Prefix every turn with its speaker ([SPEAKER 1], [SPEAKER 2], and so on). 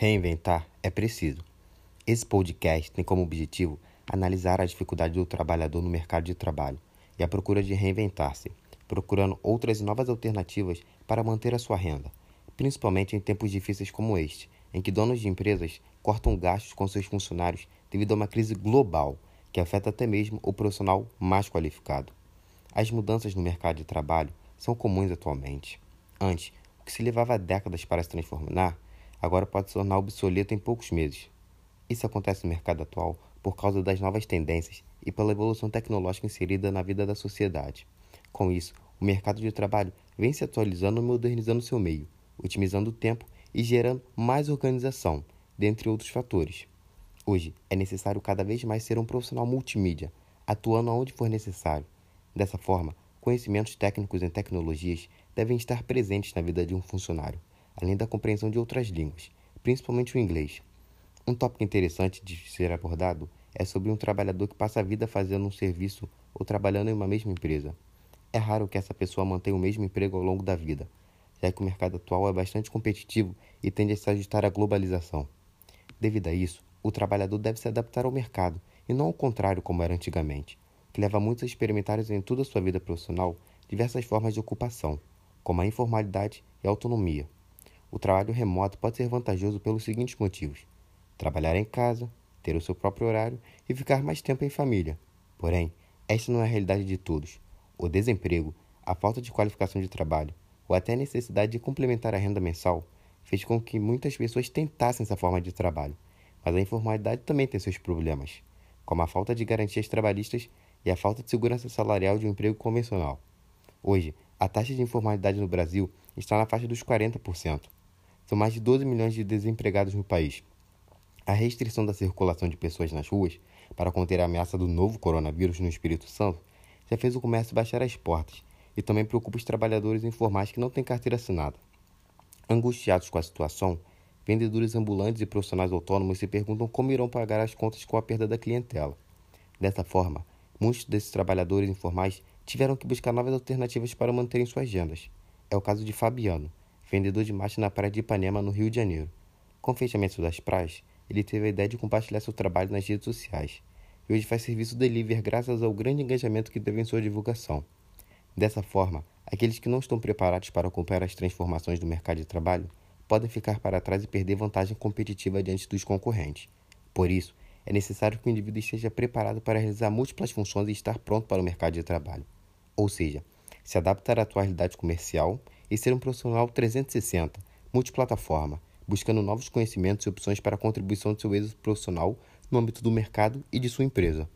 [SPEAKER 1] Reinventar é preciso. Esse podcast tem como objetivo analisar a dificuldade do trabalhador no mercado de trabalho e a procura de reinventar-se, procurando outras e novas alternativas para manter a sua renda, principalmente em tempos difíceis como este, em que donos de empresas cortam gastos com seus funcionários devido a uma crise global que afeta até mesmo o profissional mais qualificado. As mudanças no mercado de trabalho são comuns atualmente. Antes, o que se levava décadas para se transformar agora pode se tornar obsoleto em poucos meses. Isso acontece no mercado atual por causa das novas tendências e pela evolução tecnológica inserida na vida da sociedade. Com isso, o mercado de trabalho vem se atualizando e modernizando seu meio, otimizando o tempo e gerando mais organização, dentre outros fatores. Hoje, é necessário cada vez mais ser um profissional multimídia, atuando onde for necessário. Dessa forma, conhecimentos técnicos em tecnologias devem estar presentes na vida de um funcionário além da compreensão de outras línguas, principalmente o inglês. Um tópico interessante de ser abordado é sobre um trabalhador que passa a vida fazendo um serviço ou trabalhando em uma mesma empresa. É raro que essa pessoa mantenha o mesmo emprego ao longo da vida, já que o mercado atual é bastante competitivo e tende a se ajustar à globalização. Devido a isso, o trabalhador deve se adaptar ao mercado e não ao contrário como era antigamente, que leva muitos a experimentar em toda a sua vida profissional diversas formas de ocupação, como a informalidade e a autonomia. O trabalho remoto pode ser vantajoso pelos seguintes motivos: trabalhar em casa, ter o seu próprio horário e ficar mais tempo em família. Porém, esta não é a realidade de todos. O desemprego, a falta de qualificação de trabalho ou até a necessidade de complementar a renda mensal fez com que muitas pessoas tentassem essa forma de trabalho. Mas a informalidade também tem seus problemas, como a falta de garantias trabalhistas e a falta de segurança salarial de um emprego convencional. Hoje, a taxa de informalidade no Brasil está na faixa dos 40%. São mais de 12 milhões de desempregados no país. A restrição da circulação de pessoas nas ruas para conter a ameaça do novo coronavírus no Espírito Santo já fez o comércio baixar as portas e também preocupa os trabalhadores informais que não têm carteira assinada. Angustiados com a situação, vendedores ambulantes e profissionais autônomos se perguntam como irão pagar as contas com a perda da clientela. Dessa forma, muitos desses trabalhadores informais tiveram que buscar novas alternativas para manterem suas agendas. É o caso de Fabiano, vendedor de mate na praia de Ipanema, no Rio de Janeiro. Com o fechamento das praias, ele teve a ideia de compartilhar seu trabalho nas redes sociais e hoje faz serviço delivery graças ao grande engajamento que teve em sua divulgação. Dessa forma, aqueles que não estão preparados para acompanhar as transformações do mercado de trabalho podem ficar para trás e perder vantagem competitiva diante dos concorrentes. Por isso, é necessário que o indivíduo esteja preparado para realizar múltiplas funções e estar pronto para o mercado de trabalho. Ou seja, se adaptar à atual realidade comercial e ser um profissional 360, multiplataforma, buscando novos conhecimentos e opções para a contribuição de seu êxito profissional no âmbito do mercado e de sua empresa.